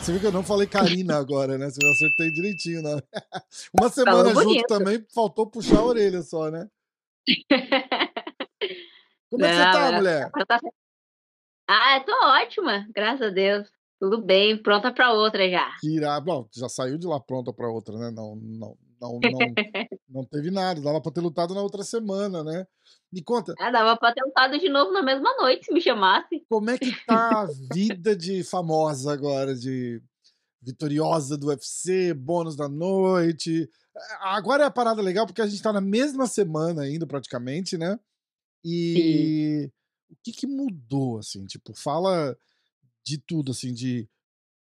Você viu que eu não falei Karina agora, né? Eu acertei direitinho, né? Uma semana junto também, faltou puxar a orelha só, né? Como é que você tá, mulher? Tá ah, eu tô ótima, graças a Deus. Tudo bem, pronta para outra já. Que Bom, já saiu de lá pronta para outra, né? Não, não, não, não, não teve nada. Dava para ter lutado na outra semana, né? Me conta. Ah, dava pra ter lutado de novo na mesma noite, se me chamasse. Como é que tá a vida de famosa agora, de vitoriosa do UFC, bônus da noite? Agora é a parada legal porque a gente tá na mesma semana ainda, praticamente, né? E Sim. o que que mudou, assim? Tipo, fala de tudo, assim, de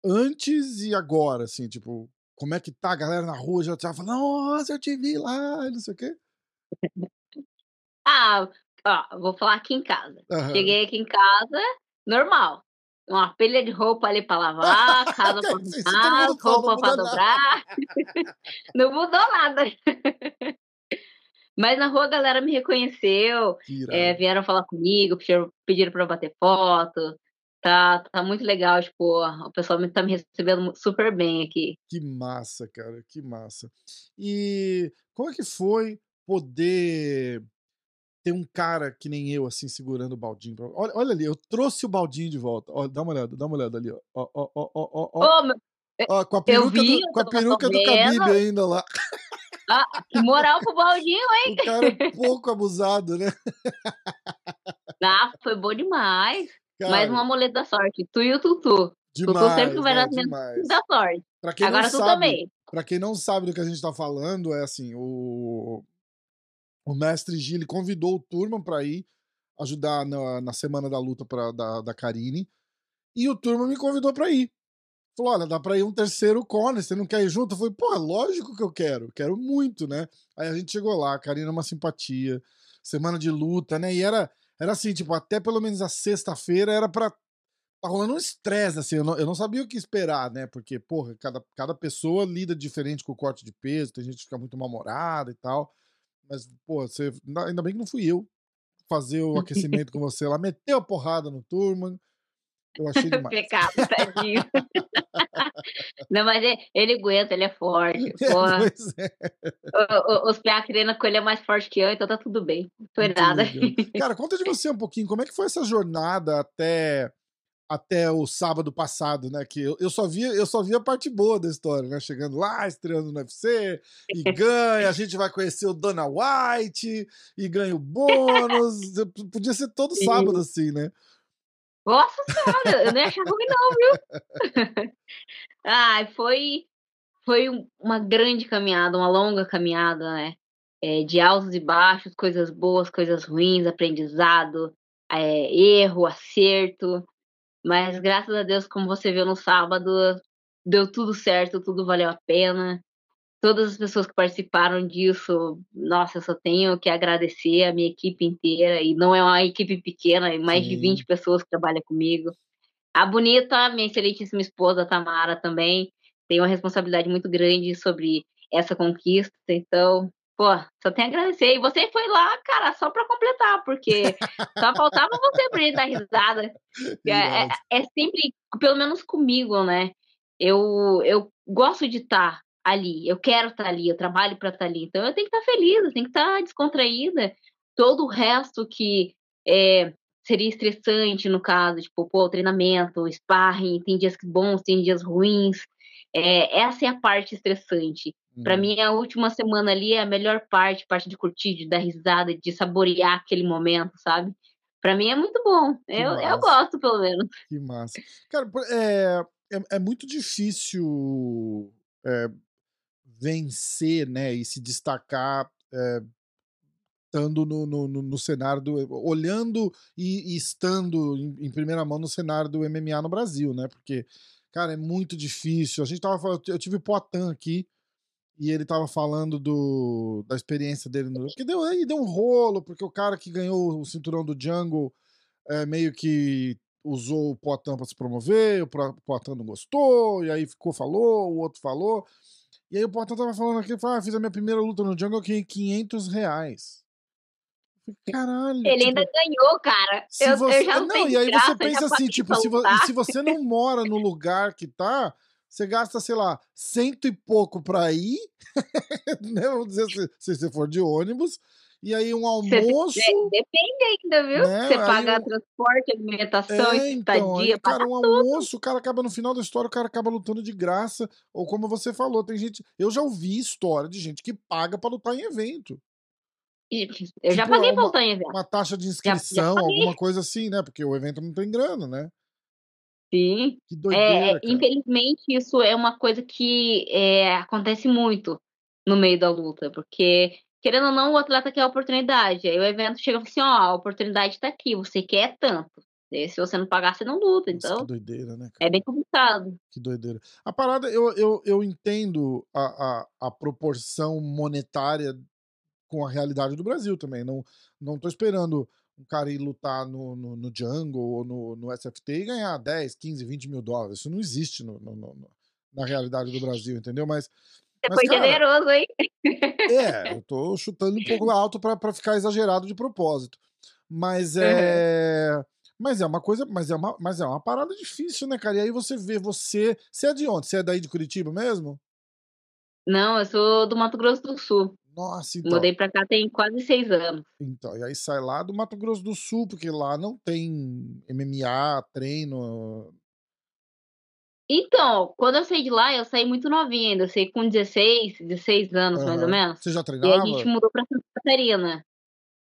antes e agora, assim, tipo, como é que tá a galera na rua já tá falando, nossa, eu te vi lá, não sei o quê. Ah, ó, vou falar aqui em casa. Uhum. Cheguei aqui em casa, normal. Uma pilha de roupa ali para lavar, casa para arrumar, roupa para dobrar. não mudou nada. Mas na rua a galera me reconheceu, é, vieram falar comigo, pediram para bater foto. Tá, tá muito legal, tipo, o pessoal tá me recebendo super bem aqui. Que massa, cara, que massa. E como é que foi poder ter um cara que nem eu, assim, segurando o baldinho. Pra... Olha, olha ali, eu trouxe o baldinho de volta. Olha, dá uma olhada, dá uma olhada ali, ó. Ó, ó, ó, ó, ó. meu... ó com a peruca, vi, do, com a peruca do Khabib ainda lá. Ah, que moral pro baldinho, hein? O cara é pouco abusado, né? Ah, foi bom demais. Cara, Mais um amuleto da sorte. Tu e o Tutu. Demais, Tutu sempre vai dar da sorte. Pra quem Agora tu sabe, também. Pra quem não sabe do que a gente tá falando, é assim, o, o mestre Gili convidou o Turma para ir ajudar na, na semana da luta pra, da, da Karine. E o Turma me convidou para ir. Falou: olha, dá pra ir um terceiro Conor, você não quer ir junto? Eu falei: pô, lógico que eu quero, quero muito, né? Aí a gente chegou lá, a Karine é uma simpatia, semana de luta, né? E era, era assim, tipo, até pelo menos a sexta-feira era pra. Tá rolando um estresse, assim, eu não, eu não sabia o que esperar, né? Porque, porra, cada, cada pessoa lida diferente com o corte de peso, tem gente que fica muito mal-humorada e tal. Mas, pô, você, ainda bem que não fui eu fazer o aquecimento com você lá, meteu a porrada no Turman. Eu achei demais. Pecado, tadinho. Não, mas ele, ele, aguenta, ele é forte. É. Os PA querendo com ele é mais forte que eu, então tá tudo bem. Não foi Muito nada. Cara, conta de você um pouquinho, como é que foi essa jornada até até o sábado passado, né? Que eu, eu, só via, eu só via a parte boa da história, né? Chegando lá, estreando no UFC, e ganha, a gente vai conhecer o Dana White, e ganha o bônus. Podia ser todo sábado assim, né? Nossa senhora, eu nem achava ruim não, viu? Ai, foi, foi uma grande caminhada, uma longa caminhada, né? É, de altos e baixos, coisas boas, coisas ruins, aprendizado, é, erro, acerto. Mas graças a Deus, como você viu no sábado, deu tudo certo, tudo valeu a pena. Todas as pessoas que participaram disso, nossa, eu só tenho que agradecer a minha equipe inteira. E não é uma equipe pequena, é mais Sim. de 20 pessoas que trabalham comigo. A Bonita, minha excelentíssima esposa, Tamara, também tem uma responsabilidade muito grande sobre essa conquista. Então, Pô, só tem a agradecer. E você foi lá, cara, só pra completar, porque só faltava você pra ele dar risada. É, é, é, sempre, pelo menos comigo, né? Eu, eu gosto de estar tá ali, eu quero estar tá ali, eu trabalho para estar tá ali. Então eu tenho que estar tá feliz, eu tenho que estar descontraída. Todo o resto que é, seria estressante, no caso, tipo, pô, treinamento, sparring, tem dias bons, tem dias ruins. É, essa é a parte estressante. Hum. Para mim, a última semana ali é a melhor parte, parte de curtir, de dar risada, de saborear aquele momento, sabe? Para mim é muito bom. Eu, eu gosto, pelo menos. Que massa. Cara, é, é, é muito difícil é, vencer, né, e se destacar é, estando no, no, no, cenário do. olhando e, e estando em, em, primeira mão no cenário do MMA no Brasil, né? Porque, cara, é muito difícil. A gente tava falando, eu tive o Poitin aqui e ele tava falando do, da experiência dele no. Porque deu, aí deu um rolo, porque o cara que ganhou o cinturão do Jungle é, meio que usou o Poitin para se promover, o Poitin não gostou, e aí ficou, falou, o outro falou. E aí o Portão tava falando aqui, falou, ah, fiz a minha primeira luta no Jungle, eu ganhei 500 reais. Caralho. Ele tipo, ainda ganhou, cara. Eu, você, eu já não, não e aí graça, você pensa assim, tipo, se, vo- se você não mora no lugar que tá, você gasta, sei lá, cento e pouco pra ir, né? Vamos dizer, se, se você for de ônibus, e aí um almoço. depende ainda, viu? Né, Você aí paga transporte, alimentação, É, então, aí, estadia, cara, paga um almoço, o cara acaba no final da história, o cara acaba lutando de graça, ou como você falou, tem gente, eu já ouvi história de gente que paga pra lutar em evento, E Eu já Tipo, paguei pra lutar em evento. uma taxa de já inscrição, paguei. alguma coisa assim, né? Porque o evento não tem grana, né? Sim. Que É, doideira, é, cara. infelizmente, isso é uma coisa que é, acontece muito no meio da luta, porque, querendo ou não, o atleta quer a oportunidade. Aí o evento chega e fala assim: ó, a oportunidade tá aqui, você quer tanto. E se você não pagar, você não luta. Nossa, Então, que doideira, né, cara? é bem complicado. Que doideira. A parada, eu, eu, eu entendo a, a, a proporção monetária com a realidade do Brasil também. Não, não tô esperando um cara ir lutar no, no, no Jungle ou no, no SFT e ganhar 10, 15, 20 mil dólares. Isso não existe no, no- no- na realidade do Brasil, entendeu? Mas, mas foi cara, generoso, hein? é, eu tô chutando um pouco alto pra pra ficar exagerado de propósito. Mas é. Mas é uma coisa, mas é uma, mas é uma parada difícil, né, cara? E aí você vê você. Você é de onde? Você é daí de Curitiba mesmo? Não, eu sou do Mato Grosso do Sul. Nossa, então. Mudei pra cá tem quase seis anos. Então, e aí sai lá do Mato Grosso do Sul, porque lá não tem MMA, treino. Então, quando eu saí de lá, eu saí muito novinha ainda. Eu saí com 16, 16 anos, mais ou menos. Você já E aí a treinava? gente mudou pra Santa Catarina.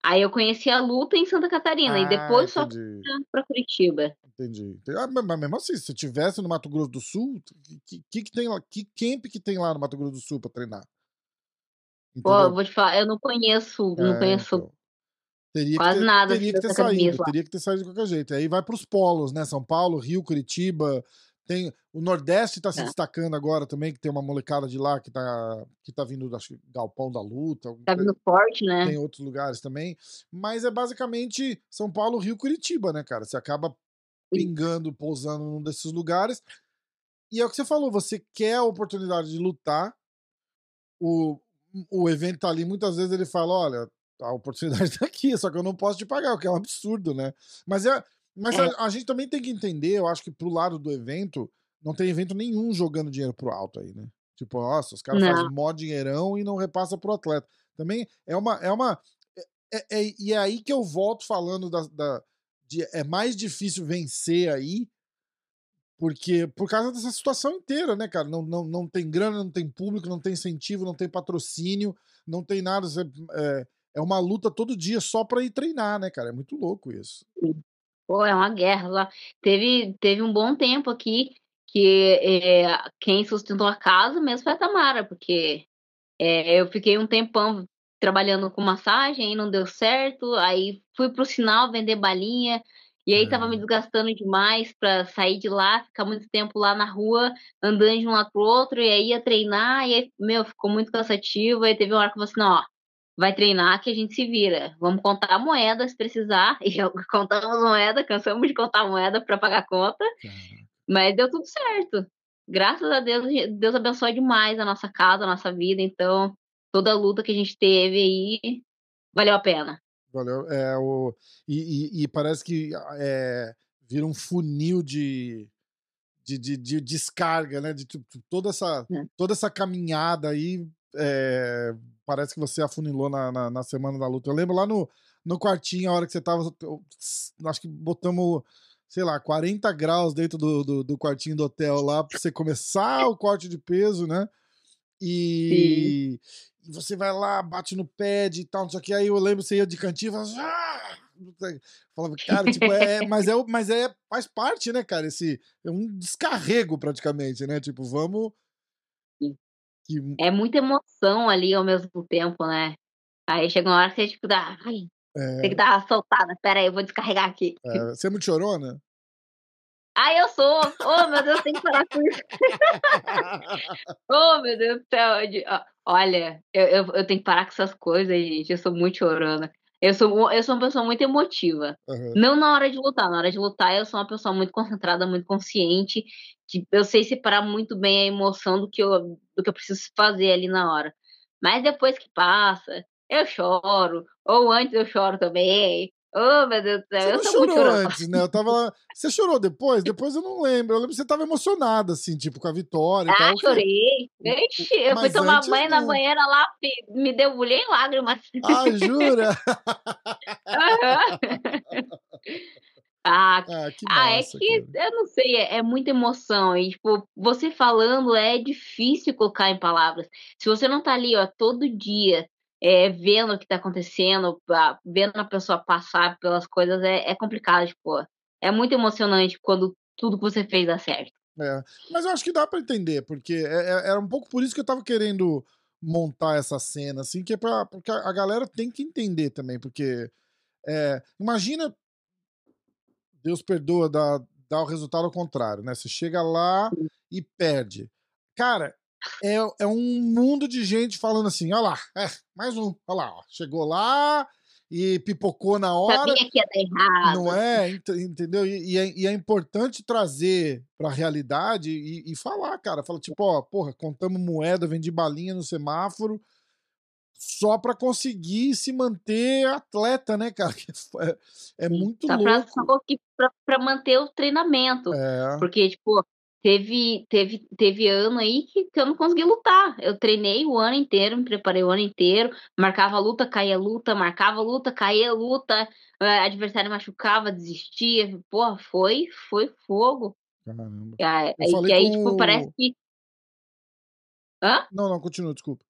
Aí eu conheci a luta em Santa Catarina. e Ah, depois só entendi, fui pra Curitiba. entendi. Ah, mas mesmo assim, se você tivesse no Mato Grosso do Sul, que, que, que tem lá? Que camp que tem lá no Mato Grosso do Sul pra treinar? Pô, eu vou te falar, eu não conheço, não É, conheço então. Teria que quase ter, nada teria que ter saído, teria que ter saído de qualquer jeito. Aí vai pros polos, né? São Paulo, Rio, Curitiba. Tem, o Nordeste tá se É. destacando agora também, que tem uma molecada de lá que tá, que tá vindo, acho que Galpão da Luta. Tá coisa- vindo forte, né? Tem outros lugares também. Mas é basicamente São Paulo, Rio, Curitiba, né, cara? Você acaba pingando, pousando num desses lugares. E é o que você falou, você quer a oportunidade de lutar. O, o evento tá ali, muitas vezes ele fala: olha, a oportunidade tá aqui, só que eu não posso te pagar, o que é um absurdo, né? Mas, é, mas É. a, a gente também tem que entender, eu acho que pro lado do evento, não tem evento nenhum jogando dinheiro pro alto aí, né? Tipo, nossa, os caras fazem mó dinheirão e não repassa pro atleta. Também é uma. É uma é- é- e é aí que eu volto falando da, da- de, é mais difícil vencer aí, porque por causa dessa situação inteira, né, cara? Não, não, não tem grana, não tem público, não tem incentivo, não tem patrocínio, não tem nada. é, é uma luta todo dia só pra ir treinar, né, cara? É muito louco isso. Pô, é uma guerra lá. Teve, teve um bom tempo aqui que é, quem sustentou a casa mesmo foi a Tamara, porque é, eu fiquei um tempão trabalhando com massagem, aí não deu certo, aí fui pro sinal vender balinha, e aí tava me É. desgastando demais pra sair de lá, ficar muito tempo lá na rua, andando de um lado pro outro, e aí ia treinar, e aí, meu, ficou muito cansativo, aí teve uma hora que eu falei assim, ó, vai treinar que a gente se vira, vamos contar moeda se precisar, e eu, contamos moeda, cansamos de contar moeda pra pagar a conta, mas deu tudo certo. Graças a Deus, Deus abençoe demais a nossa casa, a nossa vida. Então, toda a luta que a gente teve aí valeu a pena. Valeu. É, o, e, e- e parece que é, vira um funil de, de, de- de descarga, né? De tu- toda, essa, É. toda essa caminhada aí. É, parece que você afunilou na, na, na semana da luta. Eu lembro lá no, no quartinho, a hora que você tava. eu- Acho que botamos, sei lá, 40 graus dentro do, do, do quartinho do hotel lá pra você começar o corte de peso, né? E, e você vai lá, bate no pad e tal, não sei o que. Aí eu lembro você ia de cantinho e falava, "Ah!" falava, cara, tipo, é, mas é, mas é, faz parte, né, cara? Esse é um descarrego praticamente, né? Tipo, vamos. Que, É muita emoção ali ao mesmo tempo, né? Aí chega uma hora que você tipo, dá, ai, é, tem que dar uma soltada. Pera aí, eu vou descarregar aqui. é, você é muito chorona? Ai, eu sou! Oh, meu Deus, tem que parar com isso. Oh, meu Deus do céu. Olha, eu, eu, eu tenho que parar com essas coisas, gente. Eu sou muito chorona. Eu sou, eu sou uma pessoa muito emotiva. Aham. Não na hora de lutar. Na hora de lutar, eu sou uma pessoa muito concentrada, muito consciente, tipo, eu sei separar muito bem a emoção do que eu, do que eu preciso fazer ali na hora. Mas depois que passa, eu choro, ou antes eu choro também, Oh, meu Deus do céu. Você não chorou antes, né? Eu tava. Você chorou depois? Depois eu não lembro. Eu lembro que você tava emocionada, assim, tipo, com a vitória ah, e tal. chorei. Ixi, eu fui tomar banho não. na banheira lá, me debulhei em lágrimas. Ah, jura? Ah, ah, que massa, ah, é que cara. eu não sei, é, é, muita emoção. E, tipo, você falando é difícil colocar em palavras. Se você não tá ali, ó, todo dia é, vendo o que está acontecendo, vendo a pessoa passar pelas coisas, é, é complicado, tipo, é muito emocionante quando tudo que você fez dá certo. É, mas eu acho que dá para entender, porque é, é, era um pouco por isso que eu tava querendo montar essa cena, assim, que é pra, porque a galera tem que entender também, porque é, imagina, Deus perdoa, dá, dá o resultado ao contrário, né? Você chega lá e perde. Cara, é, é um mundo de gente falando assim: olha lá, é, mais um, olha lá, ó, chegou lá e pipocou na hora. Sabia que ia dar errado. Não é, entendeu? E, e, é, e é, importante trazer para a realidade e, e, falar, cara. Fala tipo, ó, porra, contamos moeda, vendi balinha no semáforo só para conseguir se manter atleta, né, cara? É, é muito só louco. Para manter o treinamento. É. Porque, tipo, teve, teve, teve ano aí que, que eu não consegui lutar. Eu treinei o ano inteiro, me preparei o ano inteiro, marcava luta, caía luta, marcava luta, caía luta, adversário machucava, desistia. Porra, foi, foi fogo. Caramba. E aí, e aí tipo, parece que. Hã? Não, não, continua, desculpa.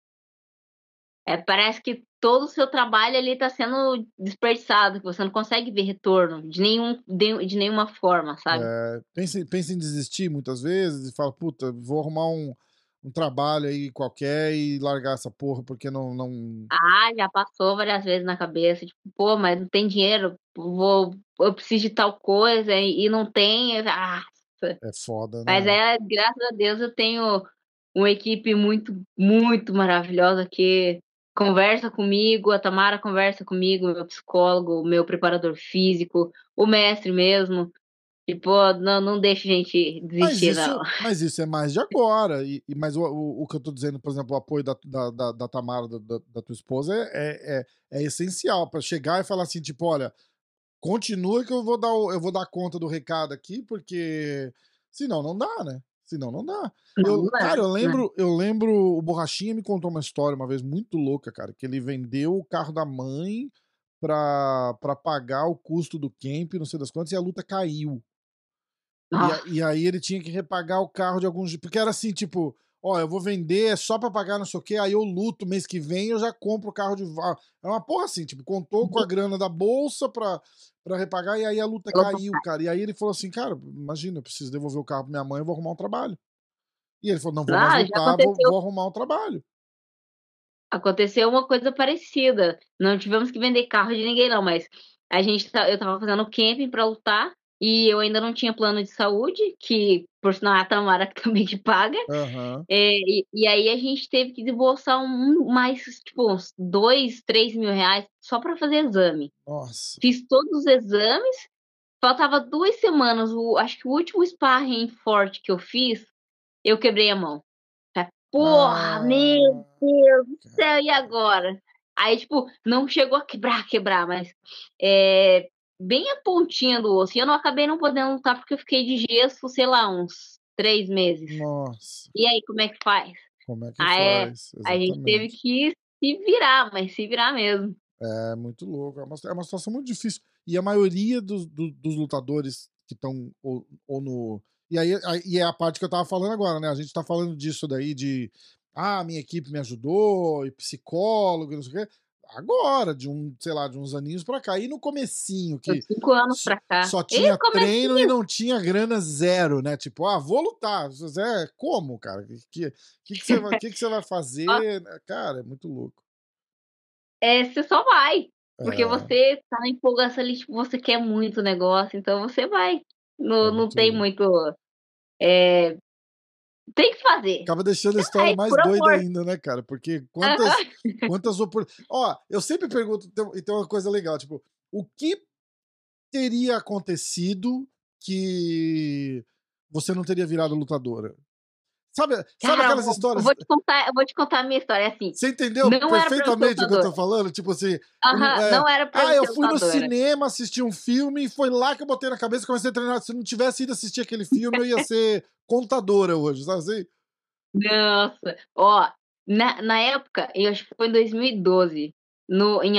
É, parece que todo o seu trabalho ali está sendo desperdiçado, que você não consegue ver retorno de, nenhum, de, de nenhuma forma, sabe? É, pensa, pensa em desistir muitas vezes e fala, puta, vou arrumar um, um trabalho aí qualquer e largar essa porra porque não, não. Ah, já passou várias vezes na cabeça, tipo, pô, mas não tem dinheiro, vou, eu preciso de tal coisa e, não tem. Ah, é foda, né? Mas é, graças a Deus eu tenho uma equipe muito, muito maravilhosa que conversa comigo, a Tamara conversa comigo, meu psicólogo, meu preparador físico, o mestre mesmo. Tipo, não, não deixa a gente desistir, mas isso, não. Mas isso é mais de agora. E, e mas o, o, o, que eu tô dizendo, por exemplo, o apoio da, da, da, da Tamara, da, da, tua esposa, é, é, é, é essencial para chegar e falar assim, tipo, olha, continua que eu vou dar, eu vou dar conta do recado aqui, porque senão não dá, né? Senão não dá. Eu, não cara, eu lembro, eu lembro, o Borrachinha me contou uma história uma vez muito louca, cara, que ele vendeu o carro da mãe pra, pra pagar o custo do camp, não sei das quantas, e a luta caiu. Ah. E, e, aí ele tinha que repagar o carro de alguns. Porque era assim, tipo, ó, eu vou vender, é só pra pagar não sei o quê, aí eu luto mês que vem eu já compro o carro de. É uma porra assim, tipo, contou com a grana da bolsa pra, para repagar, e aí a luta caiu, cara. E aí ele falou assim, cara, imagina, eu preciso devolver o carro pra minha mãe, eu vou arrumar um trabalho. E ele falou, não vou ah, mais lutar, vou, vou arrumar um trabalho. Aconteceu uma coisa parecida. Não tivemos que vender carro de ninguém, não, mas a gente tá, eu tava fazendo camping para lutar e eu ainda não tinha plano de saúde, que por sinal é a Tamara que também que paga. Uhum. É, e, e, aí a gente teve que desembolsar um, mais, tipo, uns dois, três mil reais só para fazer exame. Nossa. Fiz todos os exames, faltava duas semanas. O, acho que o último sparring forte que eu fiz, eu quebrei a mão. Porra, ah, meu Deus do céu, e agora? Aí, tipo, não chegou a quebrar, quebrar, mas é, bem a pontinha do osso. E eu não acabei não podendo lutar porque eu fiquei de gesso, sei lá, uns três meses. Nossa. E aí, como é que faz? Como é que aí, faz? A gente teve que se virar, mas se virar mesmo. É muito louco. É uma, é uma situação muito difícil. E a maioria dos, do, dos lutadores que estão ou, ou, no. E aí, e é a parte que eu tava falando agora, né? A gente tá falando disso daí de. Ah, minha equipe me ajudou, e psicólogo, não sei o quê agora, de um, sei lá, de uns aninhos pra cá. E no comecinho, que. Cinco anos pra cá. Só tinha treino e não tinha grana zero, né? Tipo, ah, vou lutar. Zé, como, cara? O que, que, que, você, vai, que, que você vai fazer? cara, é muito louco. É, você só vai. Porque é. você tá na empolgação ali, tipo, você quer muito negócio, então você vai. Não, é não tem muito. É, tem que fazer. Acaba deixando a história mais doida amor. ainda, né, cara? Porque quantas, quantas oportunidades. Ó, eu sempre pergunto, então, então uma coisa legal, tipo, o que teria acontecido que você não teria virado lutadora? Sabe, Cara, sabe aquelas histórias? Eu vou te contar, eu vou te contar a minha história assim. Você entendeu Não perfeitamente o que eu tô falando? Tipo assim, Aham, é, não era pra ah, eu fui no cinema assistir um filme e foi lá que eu botei na cabeça e comecei a treinar. Se eu não tivesse ido assistir aquele filme, eu ia ser contadora hoje, sabe assim? Nossa, ó, na, na época, eu acho que foi em 2012, no, em,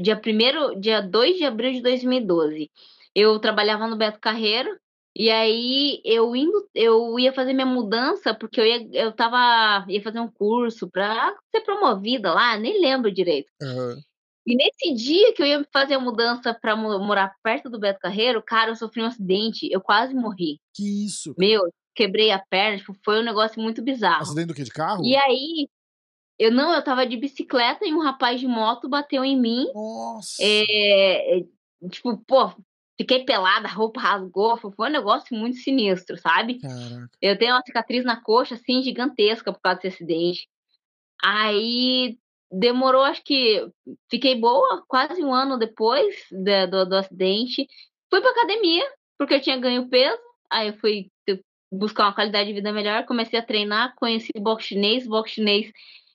dia primeiro, dia 2 de abril de 2012, eu trabalhava no Beto Carreiro, e aí eu indo, eu ia fazer minha mudança, porque eu ia, eu tava, ia fazer um curso pra ser promovida lá, nem lembro direito. Aham. E nesse dia que eu ia fazer a mudança pra mo- morar perto do Beto Carreiro, cara, eu sofri um acidente, eu quase morri. Que isso? cara? Meu, quebrei a perna, tipo, foi um negócio muito bizarro. Acidente do quê? De carro? E aí, eu não, eu tava de bicicleta e um rapaz de moto bateu em mim. Nossa. É, é, tipo, pô, fiquei pelada, a roupa rasgou. Foi um negócio muito sinistro, sabe? Caraca. Eu tenho uma cicatriz na coxa, assim, gigantesca por causa desse acidente. Aí demorou, acho que fiquei boa quase um ano depois da- do, do acidente. Fui pra academia, porque eu tinha ganho peso. Aí eu fui buscar uma qualidade de vida melhor, comecei a treinar, conheci boxe chinês, boxe chinês.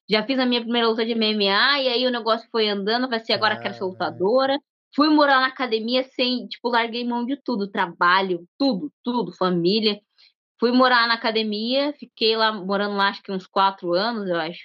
Já fiz a minha primeira luta de MMA, e aí o negócio foi andando, vai ser agora quero ser lutadora. Fui morar na academia sem, tipo, larguei mão de tudo, trabalho, tudo, tudo, família. Fui morar na academia, fiquei lá morando lá acho que uns quatro anos, eu acho.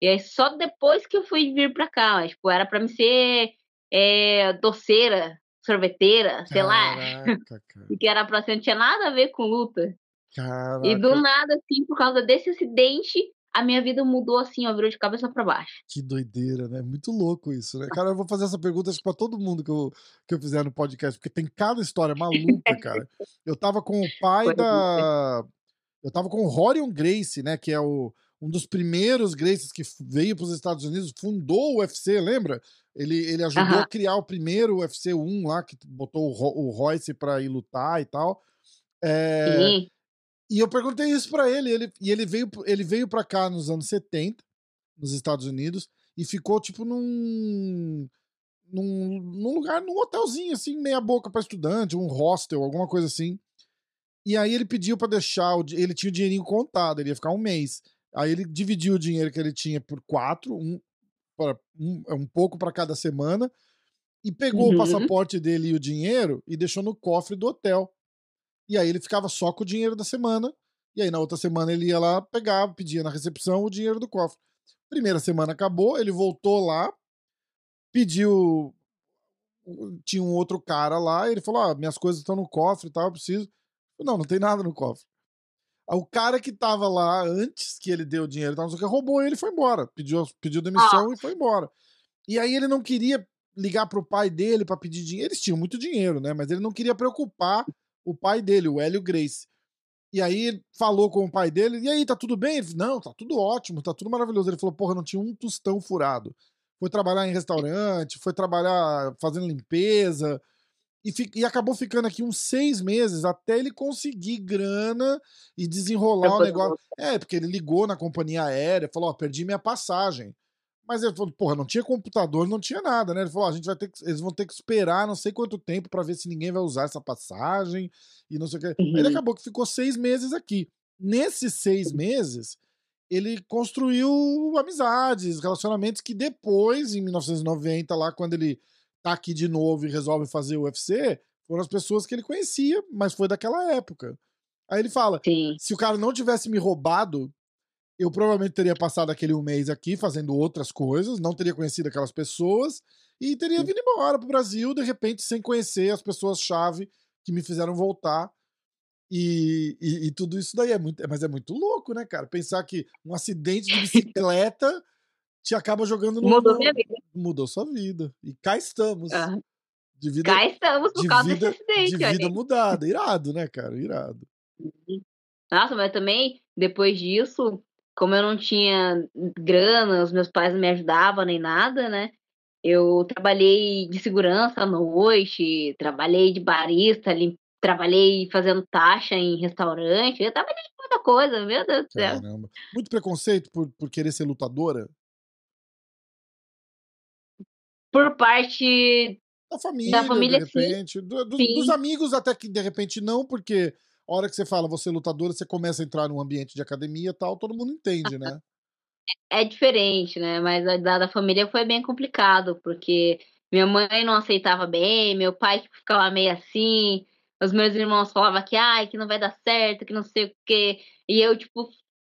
E aí só depois que eu fui vir pra cá, mas, tipo, era pra me ser é, doceira, sorveteira, sei lá. Caraca, cara. E que era pra ser, não tinha nada a ver com luta. Caraca. E do nada, assim, por causa desse acidente, a minha vida mudou assim, ó, virou de cabeça pra baixo. Que doideira, né? Muito louco isso, né? Cara, eu vou fazer essa pergunta acho pra todo mundo que eu, que eu fizer no podcast, porque tem cada história maluca, cara. Eu tava com o pai é. da. Eu tava com o Rorion Grace, né? Que é o, um dos primeiros Graces que veio pros Estados Unidos, fundou o UFC, lembra? Ele, ele ajudou Aham. a criar o primeiro UFC 1 lá, que botou o, o Royce pra ir lutar e tal. É, Sim. E eu perguntei isso pra ele, ele e ele veio, ele veio pra cá nos anos 70, nos Estados Unidos, e ficou tipo num, num, num lugar, num hotelzinho assim, meia boca pra estudante, um hostel, alguma coisa assim. E aí ele pediu pra deixar, o, ele tinha o dinheirinho contado, ele ia ficar um mês. Aí ele dividiu o dinheiro que ele tinha por quatro, um, para- um, um pouco pra cada semana, e pegou o Uhum. passaporte dele e o dinheiro e deixou no cofre do hotel. E aí ele ficava só com o dinheiro da semana. E aí na outra semana ele ia lá, pegava, pedia na recepção o dinheiro do cofre. Primeira semana acabou, ele voltou lá, pediu. Tinha um outro cara lá, ele falou: Ah, minhas coisas estão no cofre e tal, eu preciso. Eu, Não, não tem nada no cofre. O cara que tava lá antes que ele deu o dinheiro, tal, não sei o que, roubou ele e foi embora. Pediu, pediu demissão e foi embora. E aí ele não queria ligar pro pai dele pra pedir dinheiro. Eles tinham muito dinheiro, né? Mas ele não queria preocupar o pai dele, o Hélio Grace. E aí ele falou com o pai dele, e aí, tá tudo bem? Ele não, tá tudo ótimo, tá tudo maravilhoso. Ele falou, porra, não tinha um tostão furado. Foi trabalhar em restaurante, foi trabalhar fazendo limpeza, e, e acabou ficando aqui uns seis meses até ele conseguir grana e desenrolar Pra o negócio. É, porque ele ligou na companhia aérea, falou, ó, perdi minha passagem. Mas ele falou, porra, não tinha computador, não tinha nada, né? Ele falou, a gente vai ter que, eles vão ter que esperar não sei quanto tempo pra ver se ninguém vai usar essa passagem e não sei o que. Aí ele Uhum. acabou que ficou seis meses aqui. Nesses seis meses, ele construiu amizades, relacionamentos que depois, em 1990, lá, quando ele tá aqui de novo e resolve fazer o UFC, foram as pessoas que ele conhecia, mas foi daquela época. Aí ele fala: Sim. se o cara não tivesse me roubado, eu provavelmente teria passado aquele um mês aqui fazendo outras coisas, não teria conhecido aquelas pessoas e teria vindo embora pro Brasil, de repente, sem conhecer as pessoas-chave que me fizeram voltar. E, e, e tudo isso daí é muito. Mas é muito louco, né, cara? Pensar que um acidente de bicicleta te acaba jogando no. Mudou minha vida. Mudou sua vida. E cá estamos. Ah, De vida, Cá estamos por de causa vida, desse acidente, de olha vida aí. mudada. Irado, né, cara? Irado. Nossa, mas também, depois disso, como eu não tinha grana, os meus pais não me ajudavam nem nada, né? Eu trabalhei de segurança à noite, trabalhei de barista, lim- trabalhei fazendo taxa em restaurante, eu trabalhei de muita coisa, meu Deus do céu. Caramba. Muito preconceito por, por querer ser lutadora? Por parte Da família, família, de repente. do- do- dos amigos, até que de repente não, porque, hora que você fala você é lutadora, você começa a entrar num ambiente de academia tal, todo mundo entende, né? É diferente, né? Mas a da, da família foi bem complicado, porque minha mãe não aceitava bem, meu pai ficava meio assim, os meus irmãos falavam que, ai, que não vai dar certo, que não sei o quê. E eu, tipo,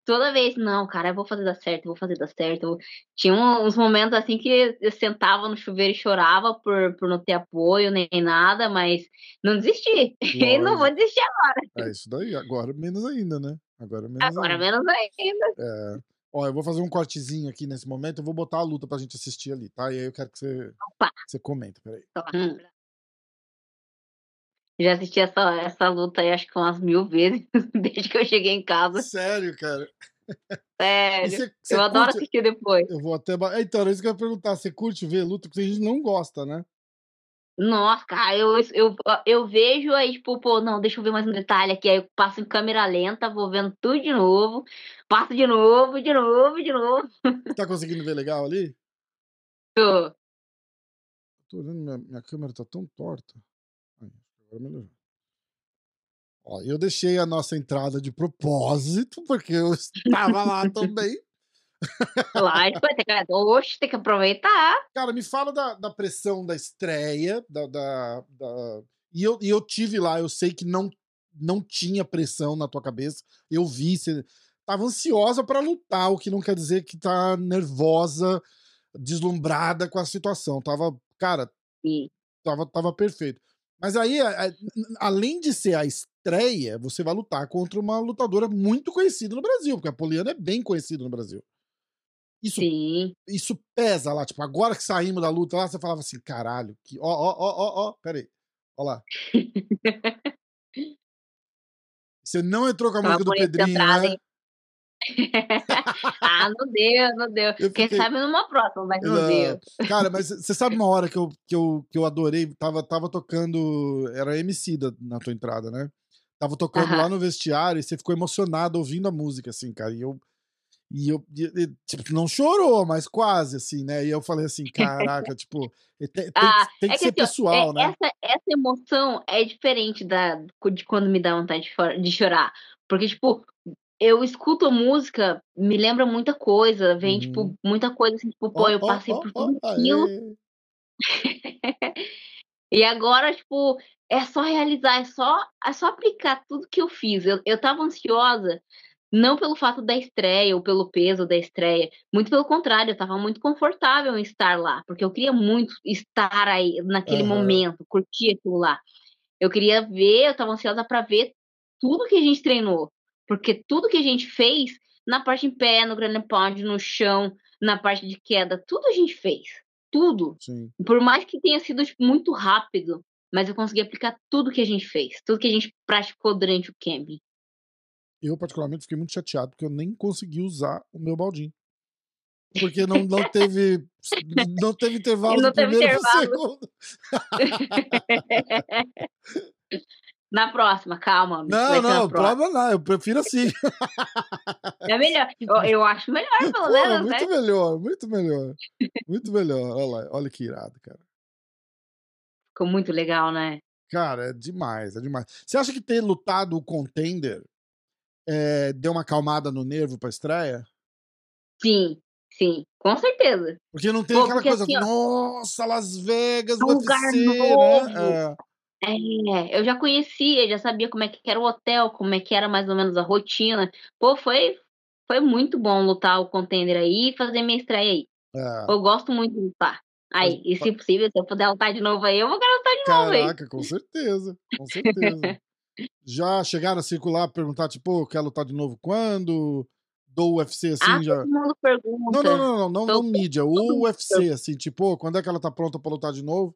toda vez, não, cara, eu vou fazer dar certo, eu vou fazer dar certo. Tinha uns momentos assim que eu sentava no chuveiro e chorava por, por não ter apoio nem nada, mas não desisti. E não vou desistir agora. É isso daí, agora menos ainda, né? Agora menos agora ainda. menos ainda. É. Ó, eu vou fazer um cortezinho aqui nesse momento, eu vou botar a luta pra gente assistir ali, tá? E aí eu quero que você, Opa. você comenta, peraí. Hum. Já assisti essa, essa luta aí acho que umas mil vezes, desde que eu cheguei em casa. Sério, cara? Sério. Cê, cê eu adoro curte... assistir depois. Eu vou até. Então, era isso que eu ia perguntar. Você curte ver luta? Porque a gente não gosta, né? Nossa, cara, eu, eu, eu vejo aí, tipo, pô, não, deixa eu ver mais um detalhe aqui. Aí eu passo em câmera lenta, vou vendo tudo de novo, passo de novo, de novo, de novo. Tá conseguindo ver legal ali? Tô. Tô olhando, minha, minha câmera tá tão torta. Aí, agora melhorou. Ó, eu deixei a nossa entrada de propósito, porque eu estava lá também. Lógico, tem que, oxe, tem que aproveitar. Cara, me fala da, da pressão da estreia, da, da, da... E, eu, e eu tive lá, eu sei que não, não tinha pressão na tua cabeça. Eu vi, você tava ansiosa para lutar, o que não quer dizer que tá nervosa, deslumbrada com a situação. Tava, cara, Sim. tava, tava perfeito. Mas aí, além de ser a estreia, você vai lutar contra uma lutadora muito conhecida no Brasil, porque a Poliana é bem conhecida no Brasil. Isso, Sim. isso pesa lá, tipo, agora que saímos da luta lá, você falava assim, caralho, que. Ó, ó, ó, ó, ó, peraí. Ó lá. Você não entrou com a música do Pedrinho, né? ah, não deu, não deu. Fiquei... Quem sabe numa próxima, mas não, não, deu. Cara, mas você sabe uma hora que eu, que eu, que eu adorei? Tava, tava tocando. Era MC da, na tua entrada, né? Tava tocando uh -huh. lá no vestiário e você ficou emocionado ouvindo a música, assim, cara. E eu. E eu, e, tipo, não chorou, mas quase, assim, né? E eu falei assim, caraca, tipo, tem, ah, tem que é ser assim, pessoal, é, né? Essa, essa emoção é diferente da, de quando me dá vontade de, de chorar. Porque, tipo, eu escuto a música, me lembra muita coisa, vem, Uhum. tipo, muita coisa assim, tipo, pô, Ó, eu passei ó, por tudo aquilo. aê. E agora, tipo, é só realizar, é só, é só aplicar tudo que eu fiz. Eu, eu tava ansiosa, não pelo fato da estreia ou pelo peso da estreia, muito pelo contrário, eu tava muito confortável em estar lá, porque eu queria muito estar aí naquele Aham. momento, curtir aquilo lá. Eu queria ver, eu tava ansiosa para ver tudo que a gente treinou, porque tudo que a gente fez na parte em pé, no grande pound, no chão, na parte de queda, tudo a gente fez. Tudo. Sim. Por mais que tenha sido tipo, muito rápido, mas eu consegui aplicar tudo que a gente fez, tudo que a gente praticou durante o camping. Eu, particularmente, fiquei muito chateado porque eu nem consegui usar o meu baldinho. Porque não, não teve. Não teve intervalo Não do teve primeiro intervalo. segundo. na próxima, calma. amigo, Não, não, prova não, eu prefiro assim. É melhor. Eu, eu acho melhor, pelo menos, muito né? melhor, muito melhor. Muito melhor. Olha lá, olha que irado, cara. Ficou muito legal, né? Cara, é demais, é demais. Você acha que ter lutado o contender é, deu uma acalmada no nervo pra estreia? Sim, sim, com certeza. Porque não tem Pô, aquela coisa, assim, nossa, Las Vegas, É um lugar UFC, novo. né? É, eu já conhecia, já sabia como é que era o hotel, como é que era mais ou menos a rotina. Pô, foi, foi muito bom lutar o contender aí e fazer minha estreia aí. É, é. Eu gosto muito de lutar. Aí, e se possível, se eu puder lutar de novo aí, eu vou querer lutar de novo aí. Caraca, com certeza, com certeza. já chegaram a circular, perguntar, tipo, quer lutar de novo quando? Do UFC, assim, Ah, já... todo mundo Não, pergunta. não, não, não, não, não Todo- mídia, todo o UFC, assim, tipo, quando é que ela tá pronta pra lutar de novo?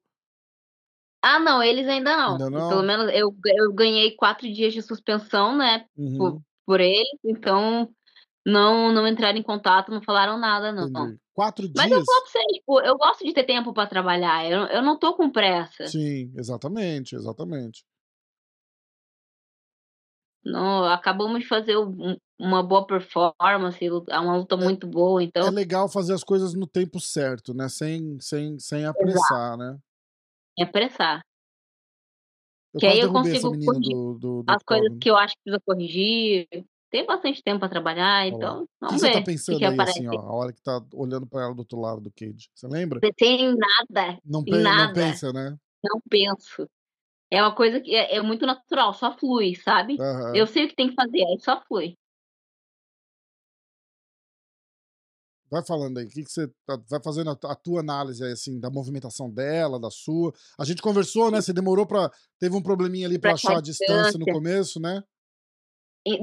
Ah, não, eles ainda não. Ainda não? Pelo menos eu, eu ganhei quatro dias de suspensão, né, Uhum, por, por eles, então não, não entraram em contato, não falaram nada, não. entendi. Quatro Mas eu dias? falo pra vocês, tipo, eu gosto de ter tempo pra trabalhar, eu, eu não tô com pressa. Sim, exatamente, exatamente. Não, acabamos de fazer um- uma boa performance, é uma luta muito boa, É então, legal fazer as coisas no tempo certo, né? Sem, sem, sem apressar, né? É apressar. Eu que aí eu consigo corrigir do, do, do as coisas que eu acho que precisa corrigir. Tem bastante tempo pra trabalhar, Olha lá. então O que vamos você ver tá o que, pensando que aí, aparece. assim, ó, a hora que tá olhando pra ela do outro lado do Cage? Você lembra? Tem nada, Não, pe- não nada, pensa, né? não penso. É uma coisa que é, é muito natural, só flui, sabe? Aham. Eu sei o que tem que fazer, aí só flui. Vai falando aí, o que, que você tá- vai fazendo a, a tua análise aí, assim, da movimentação dela, da sua. A gente conversou, né? Você demorou pra. Teve um probleminha ali pra Pra achar a distância no começo, né?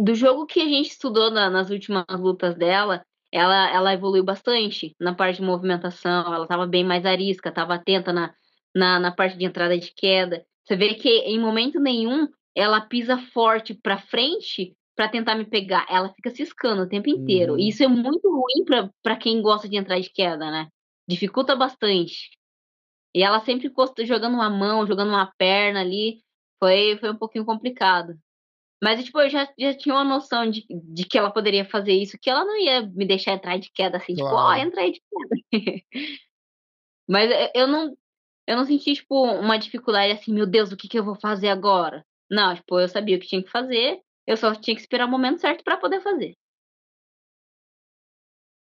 Do jogo que a gente estudou na- nas últimas lutas dela, ela, ela evoluiu bastante na parte de movimentação, ela estava bem mais arisca, estava atenta na, na, na parte de entrada e de queda. Você vê que em momento nenhum ela pisa forte pra frente pra tentar me pegar, ela fica ciscando o tempo inteiro. Uhum. E isso é muito ruim pra quem gosta de entrar de queda, né? Dificulta bastante. E ela sempre jogando uma mão, jogando uma perna ali, foi, foi um pouquinho complicado. Mas, tipo, eu já, já tinha uma noção de, de que ela poderia fazer isso, que ela não ia me deixar entrar de queda assim, tipo, ó, Claro. entra aí de queda. Mas eu- eu não, eu não senti, tipo, uma dificuldade assim, meu Deus, o que que eu vou fazer agora? Não, tipo, eu sabia o que tinha que fazer, eu só tinha que esperar o momento certo pra poder fazer.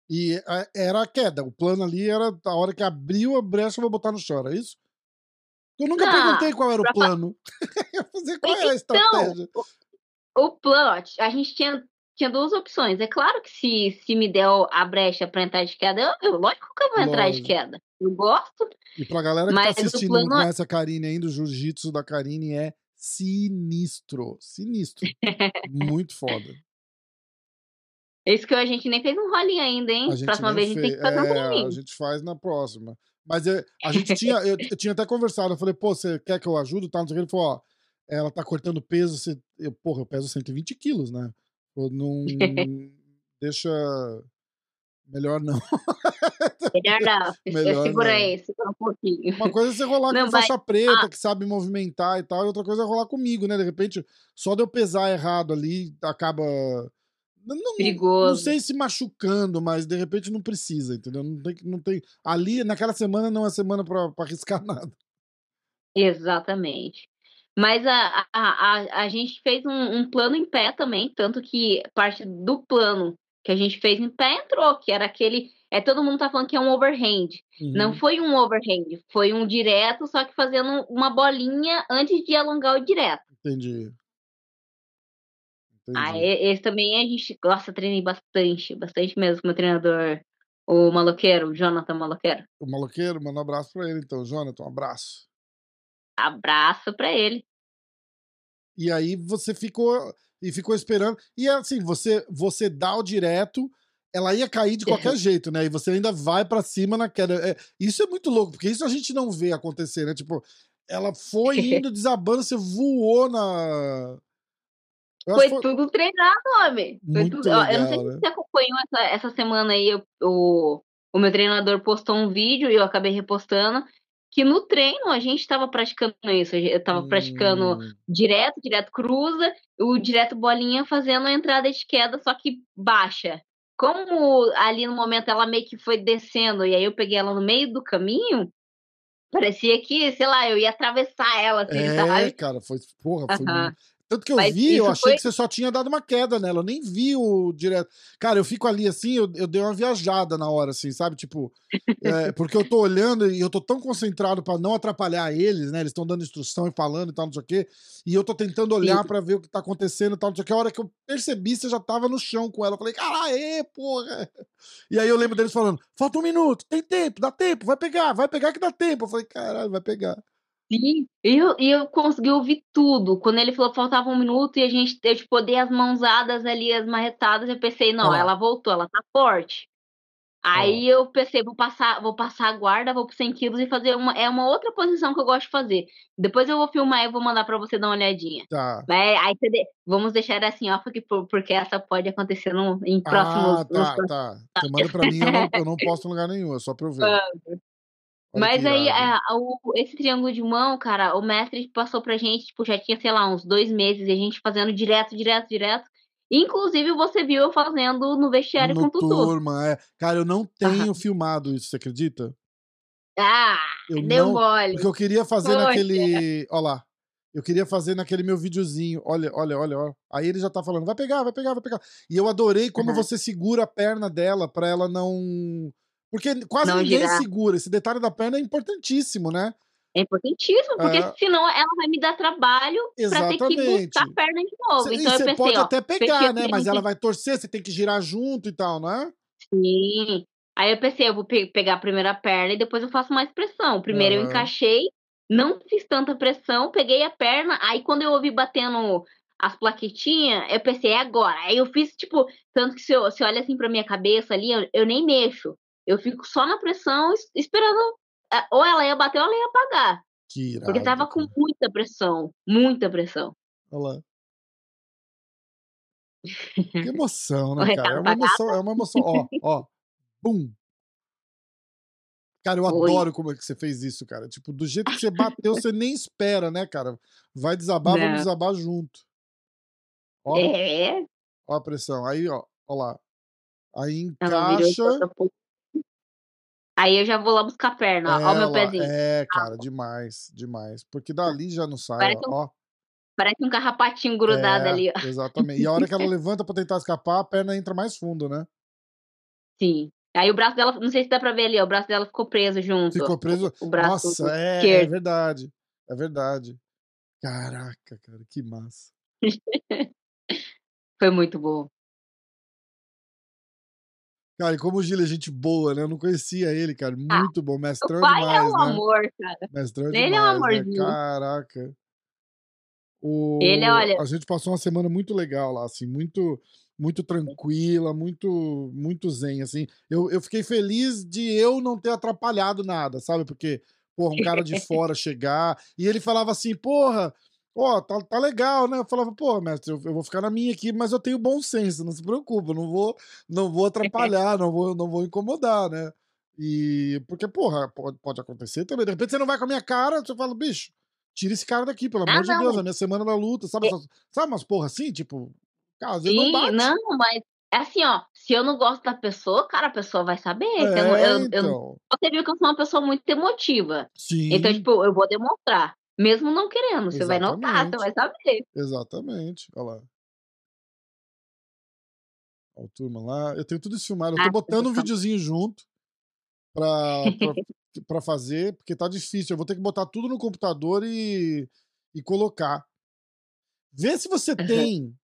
E a- era a queda. O plano ali era a hora que abriu a brecha, eu vou botar no chão, era isso? Eu nunca Não, perguntei qual era o plano. Eu fazer qual é a Então, estratégia. o, o plano, ó, a gente tinha, tinha duas opções. É claro que se, se me der a brecha pra entrar de queda, eu, eu- lógico que eu vou entrar de Lógico. queda. Eu gosto, E pra galera que tá assistindo não plano- conhece a Karine ainda, o jiu-jitsu da Karine é sinistro. Sinistro. Muito foda. Isso que a gente nem fez um rolinho ainda, hein? A Próxima vez a gente tem que fez. fazer um É, a rolinho. gente faz na próxima. Mas é, a gente tinha, eu, eu tinha até conversado, eu falei, pô, você quer que eu ajude? Tá, não sei o que. Ele falou, ó, ela tá cortando peso, você, eu, porra, eu peso 120 quilos, né? Eu não. deixa. Melhor não. Melhor não. Melhor segura aí, segura um pouquinho. Uma coisa é você rolar Não, com mas- faixa preta, ah. que sabe movimentar e tal, e outra coisa é rolar comigo, né? De repente, só de eu pesar errado ali, acaba. Não, não- não Perigoso. sei se machucando, mas de repente não precisa, entendeu? Não tem, não tem... Ali, naquela semana, não é semana pra arriscar nada. Exatamente. Mas a, a, a, a gente fez um, um plano em pé também, tanto que parte do plano que a gente fez em pé entrou, que era aquele. É, todo mundo tá falando que é um overhand. Não Uhum, foi um overhand, foi um direto, só que fazendo uma bolinha antes de alongar o direto. Entendi. Entendi. Ah, esse também a gente, nossa, treinei bastante, bastante mesmo com o meu treinador, o maloqueiro, o Jonathan Maloqueiro. O maloqueiro, manda um abraço pra ele, então. Jonathan, um abraço. Abraço pra ele. E aí você ficou e ficou esperando. E assim, você você dá o direto, ela ia cair de qualquer jeito, né? E você ainda vai pra cima na queda. É, isso é muito louco, porque isso a gente não vê acontecer, né? Tipo, ela foi indo desabando, você voou na Foi foi- tudo treinado, homem. Foi Muito tudo- ó, Eu não sei legal, se né? você acompanhou essa, essa semana aí, eu- o, o meu treinador postou um vídeo e eu acabei repostando, que no treino a gente estava praticando isso. Eu estava praticando Hum, direto, direto cruza, o direto bolinha fazendo a entrada de queda, só que baixa. Como ali no momento ela meio que foi descendo, e aí eu peguei ela no meio do caminho, parecia que, sei lá, eu ia atravessar ela, assim, É, sabe? cara, foi. Porra, foi Aham. muito. Tanto que eu Mas vi, eu achei foi- que você só tinha dado uma queda nela. Eu nem vi o direto. Cara, eu fico ali assim, eu, eu dei uma viajada na hora, assim, sabe? Tipo, é, porque eu tô olhando e eu tô tão concentrado pra não atrapalhar eles, né? Eles estão dando instrução e falando e tal, não sei o quê. E eu tô tentando olhar pra ver o que tá acontecendo e tal, não sei o quê. A hora que eu percebi, você já tava no chão com ela. Eu falei, caralho, porra. E aí eu lembro deles falando: falta um minuto, tem tempo, dá tempo, vai pegar, vai pegar que dá tempo. Eu falei, caralho, vai pegar. Sim, e eu, e eu consegui ouvir tudo. Quando ele falou que faltava um minuto e a gente, eu, tipo, dei as mãozadas ali, as marretadas, eu pensei, não, lá. ela voltou, ela tá forte. Aí eu pensei, vou passar, vou passar a guarda, vou pro 100 quilos e fazer uma, é uma outra posição que eu gosto de fazer. Depois eu vou filmar e vou mandar pra você dar uma olhadinha. Tá. Mas aí de- vamos deixar assim, ó, porque, porque essa pode acontecer no, em próximos... Ah, nos tá, tá. Você manda pra mim, eu não, eu não posto em lugar nenhum, é só pra eu ver. Olha Mas aí, é, o- esse triângulo de mão, cara, o mestre passou pra gente, tipo, já tinha, sei lá, uns dois meses, e a gente fazendo direto, direto, direto. Inclusive, você viu eu fazendo no vestiário com No o Tutu. turma, é. Cara, eu não tenho filmado isso, você acredita? Ah, Eu deu não, mole. porque eu queria fazer Poxa. naquele, ó lá. Eu queria fazer naquele meu videozinho. Olha, olha, olha, olha. Aí ele já tá falando, vai pegar, vai pegar, vai pegar. E eu adorei como uhum. você segura a perna dela para ela não. Porque quase não ninguém girar. segura. Esse detalhe da perna é importantíssimo, né? É importantíssimo, porque é. senão ela vai me dar trabalho pra ter que buscar a perna de novo. Cê, então você pensei, pode ó, até pegar, né? Mas ela vai torcer, você tem que girar junto e tal, não é? Sim. Aí eu pensei, eu vou pe pegar a primeira perna e depois eu faço mais pressão. Primeiro uhum. eu encaixei, não fiz tanta pressão, peguei a perna, aí quando eu ouvi batendo as plaquetinhas, eu pensei, é agora. Aí eu fiz, tipo, tanto que se, eu, se olha assim pra minha cabeça ali, eu, eu nem mexo. Eu fico só na pressão, esperando é, ou ela ia bater ou ela ia apagar. Que irado, porque tava com muita pressão, muita pressão. Olha lá. Que emoção, né, cara? É uma emoção, é uma emoção. Ó, ó. Bum. Cara, eu Oi. adoro como é que você fez isso, cara. Tipo, do jeito que você bateu, você nem espera, né, cara? Vai desabar, Não. vamos desabar junto. Ó, é. Ó a pressão. Aí, ó, ó lá. Aí encaixa. Aí eu já vou lá buscar a perna, ó, ó o meu pezinho. É, cara, demais, demais. Porque dali já não sai, parece ó. Um, parece um carrapatinho grudado é, ali, ó. Exatamente. E a hora que ela levanta pra tentar escapar, a perna entra mais fundo, né? Sim. Aí o braço dela, não sei se dá pra ver ali, ó, o braço dela ficou preso junto. Ficou preso? O braço Nossa, é, é, verdade. É verdade. Caraca, cara, que massa. Foi muito bom. Cara, e como o Gil é gente boa, né? Eu não conhecia ele, cara. Ah, muito ah, bom. Mestrão o pai demais, é um né? amor, cara. Mestrão ele demais, é um né? amorzinho. Né? Caraca. O... Ele, olha... A gente passou uma semana muito legal lá, assim, muito muito tranquila, muito muito zen, assim. Eu, eu fiquei feliz de eu não ter atrapalhado nada, sabe? Porque, porra, um cara de fora chegar e ele falava assim, porra, ó, oh, tá, tá legal, né? Eu falava, pô, mestre, eu, eu, vou ficar na minha aqui, mas eu tenho bom senso, não se preocupa, não vou, não vou atrapalhar, não vou, não vou incomodar, né? E porque, porra, pode, pode acontecer também. De repente você não vai com a minha cara, você fala, bicho, tira esse cara daqui, pelo ah, amor não. de Deus, a minha semana da luta, sabe? É. Sabe umas porra assim, tipo, caso Sim, não bate. Não, mas é assim, ó, se eu não gosto da pessoa, cara, a pessoa vai saber. É, eu, eu, então. eu, você viu que eu sou uma pessoa muito emotiva. Sim. Então, tipo, eu vou demonstrar. Mesmo não querendo, você vai notar, você vai saber. Exatamente. Olha lá. O turma lá. Eu tenho tudo isso filmado. Eu tô ah, botando um videozinho junto pra, pra, pra, fazer, porque tá difícil. Eu vou ter que botar tudo no computador e, e colocar. Vê se você tem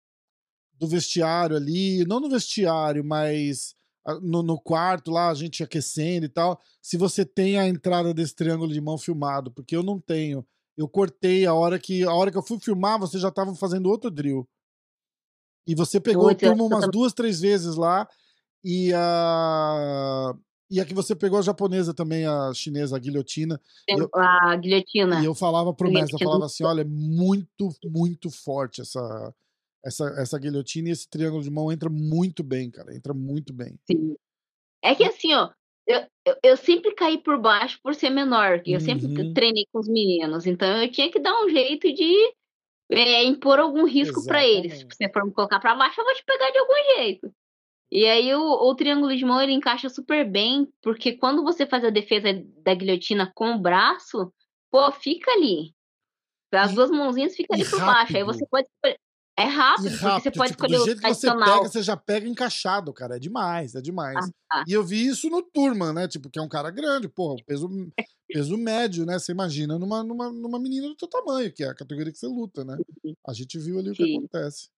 do vestiário ali, não no vestiário, mas no, no, quarto lá, a gente aquecendo e tal, se você tem a entrada desse triângulo de mão filmado, porque eu não tenho eu cortei a hora que a hora que eu fui filmar, você já estava fazendo outro drill. E você pegou o turma umas duas, três vezes lá. E a. E a que você pegou a japonesa também, a chinesa, a guilhotina. Eu, a guilhotina. E eu falava pro mestre, eu falava assim: olha, é muito, muito forte essa, essa, essa guilhotina e esse triângulo de mão entra muito bem, cara. Entra muito bem. Sim. É que assim, ó, eu, eu, eu, sempre caí por baixo por ser menor, eu uhum. sempre treinei com os meninos, então eu tinha que dar um jeito de é, impor algum risco para eles. Se você for me colocar para baixo, eu vou te pegar de algum jeito. E aí o, o, triângulo de mão ele encaixa super bem, porque quando você faz a defesa da guilhotina com o braço, pô, fica ali. As duas mãozinhas ficam ali por rápido. baixo. Aí você pode é rápido, rápido porque você pode tipo, escolher do jeito que você pega, você já pega encaixado, cara. É demais, é demais. Ah, tá. E eu vi isso no Turman, né? Tipo, que é um cara grande, porra, peso, peso médio, né? Você imagina numa, numa, numa menina do teu tamanho, que é a categoria que você luta, né? A gente viu ali Sim. o que acontece.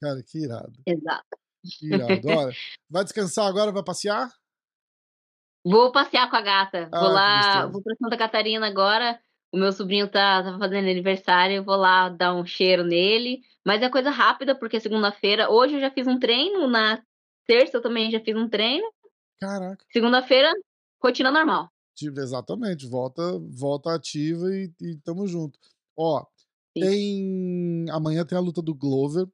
Cara, que irado. Exato. Que irado. Olha, vai descansar agora, vai passear? Vou passear com a gata. Ah, vou lá, vou pra Santa Catarina agora. O meu sobrinho tá, tá fazendo aniversário, eu vou lá dar um cheiro nele. Mas é coisa rápida, porque segunda-feira. Hoje eu já fiz um treino, na terça eu também já fiz um treino. Caraca. Segunda-feira, rotina normal. Exatamente, volta, volta ativa e, e tamo junto. Ó, Sim. tem. Amanhã tem a luta do Glover.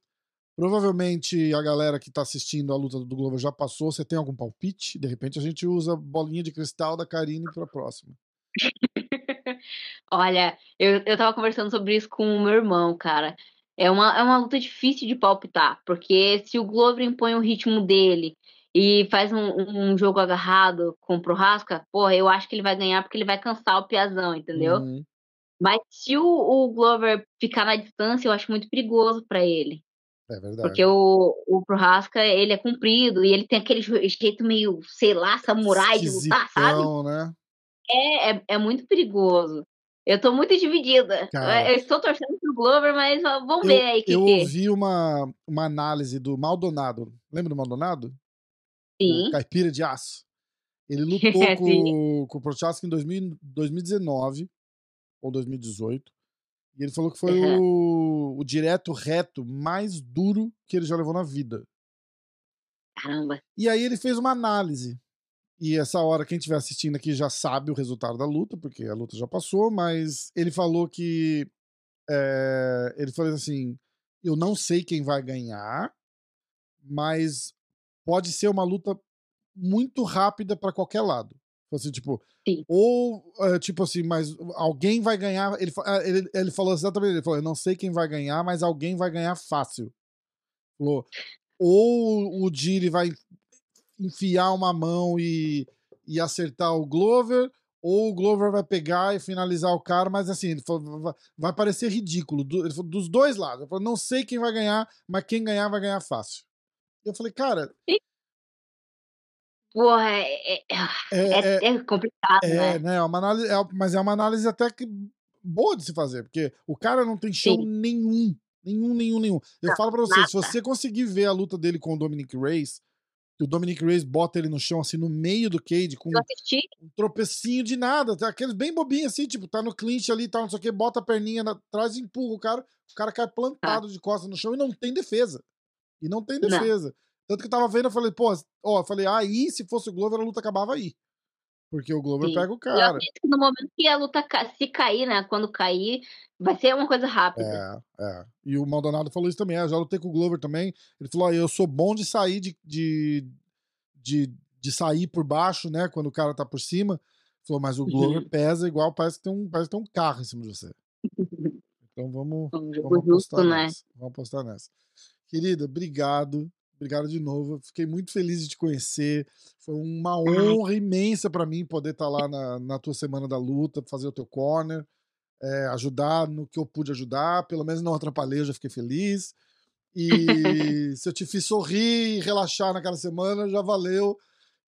Provavelmente a galera que tá assistindo a luta do Glover já passou. Você tem algum palpite? De repente a gente usa a bolinha de cristal da Karine pra próxima. Olha, eu, eu tava conversando sobre isso com o meu irmão, cara. É uma, é uma luta difícil de palpitar, porque se o Glover impõe o ritmo dele e faz um, um jogo agarrado com o Prohaska, porra, eu acho que ele vai ganhar porque ele vai cansar o Piazão, entendeu? Uhum. Mas se o, o Glover ficar na distância, eu acho muito perigoso para ele. É verdade. Porque o, o Prohaska, ele é comprido e ele tem aquele jeito meio, sei lá, samurai de lutar, sabe? né? É, é, é muito perigoso. Eu tô muito dividida. Cara, eu estou torcendo pro Glover, mas vamos eu, ver aí que Eu que... ouvi uma, uma análise do Maldonado. Lembra do Maldonado? Sim. O caipira de aço. Ele lutou com, com o Prochaska em 2000, 2019 ou 2018. E ele falou que foi Uhum. o, o direto reto mais duro que ele já levou na vida. Caramba. E aí ele fez uma análise. E essa hora, quem estiver assistindo aqui já sabe o resultado da luta, porque a luta já passou, mas ele falou que. é, ele falou assim: eu não sei quem vai ganhar, mas pode ser uma luta muito rápida para qualquer lado. Assim, tipo, Sim. ou é, tipo assim, mas alguém vai ganhar. Ele, ah, ele, ele falou exatamente, ele falou: eu não sei quem vai ganhar, mas alguém vai ganhar fácil. Falou, ou o Diri vai enfiar uma mão e, e acertar o Glover, ou o Glover vai pegar e finalizar o cara, mas assim, ele falou, vai, parecer ridículo. do- ele falou, dos dois lados. Ele falou, não sei quem vai ganhar, mas quem ganhar vai ganhar fácil. Eu falei, cara, Porra, é, é, é, é, é complicado, é, né? né, é uma análise, é- mas é uma análise até que boa de se fazer, porque o cara não tem chão Sim. nenhum. Nenhum, nenhum, nenhum. Eu Não, falo pra você, se nada. você conseguir ver a luta dele com o Dominic Reyes, que o Dominic Reyes bota ele no chão, assim, no meio do cage, com um tropecinho de nada, tá? aqueles bem bobinhos assim, tipo, tá no clinch ali, tá, não sei o que, bota a perninha atrás e empurra o cara, o cara cai plantado de costas no chão e não tem defesa. E não tem Não. defesa. Tanto que eu tava vendo, eu falei, pô, ó, eu falei, aí se fosse o Glover, a luta acabava aí. Porque o Glover Sim. pega o eu cara. acredito que no momento que a luta, se cair, né? Quando cair, vai ser uma coisa rápida. É, é. E o Maldonado falou isso também. Ah, já lutei com o Glover também. Ele falou: ah, eu sou bom de sair de, de, de, de sair por baixo, né? Quando o cara tá por cima. Ele falou, mas o Glover Uhum. pesa igual, parece que, tem um, parece que tem um carro em cima de você. Então vamos, Um vamos justo, apostar né? nessa. Vamos apostar nessa. Querida, obrigado. Obrigado de novo. Fiquei muito feliz de te conhecer. Foi uma honra imensa pra mim poder estar lá na, na tua semana da luta, fazer o teu corner, é, ajudar no que eu pude ajudar. Pelo menos não atrapalhei, eu já fiquei feliz. E se eu te fiz sorrir e relaxar naquela semana, já valeu.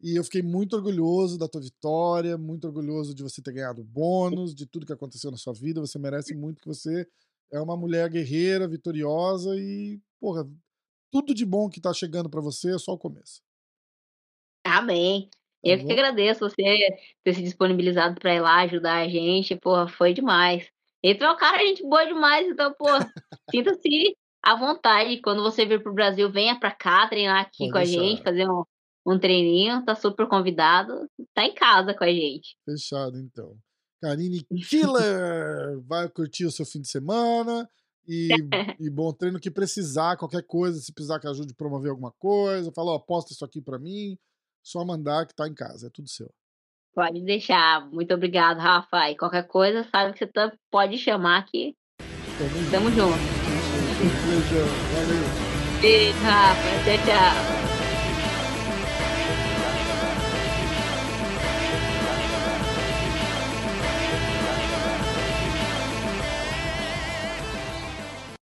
E eu fiquei muito orgulhoso da tua vitória, muito orgulhoso de você ter ganhado bônus, de tudo que aconteceu na sua vida. Você merece muito que você é uma mulher guerreira, vitoriosa e, porra, tudo de bom que tá chegando pra você é só o começo. Amém. Tá Eu que bom? agradeço você ter se disponibilizado pra ir lá ajudar a gente. Porra, foi demais. Ele é um cara, gente boa demais, então, pô, sinta-se à vontade. Quando você vir pro Brasil, venha pra cá treinar aqui Pode com a deixar. gente, fazer um, um treininho. Tá super convidado. Tá em casa com a gente. Fechado, então. Karine Killer vai curtir o seu fim de semana e, e bom treino que precisar, qualquer coisa, se precisar que ajude a promover alguma coisa, fala, ó, posta isso aqui pra mim, só mandar que tá em casa, é tudo seu. Pode deixar. Muito obrigado, Rafa. E qualquer coisa, sabe que você tá- pode chamar que Tamo junto. tamo junto. Valeu. Beijo, Rafa. Tchau, tchau.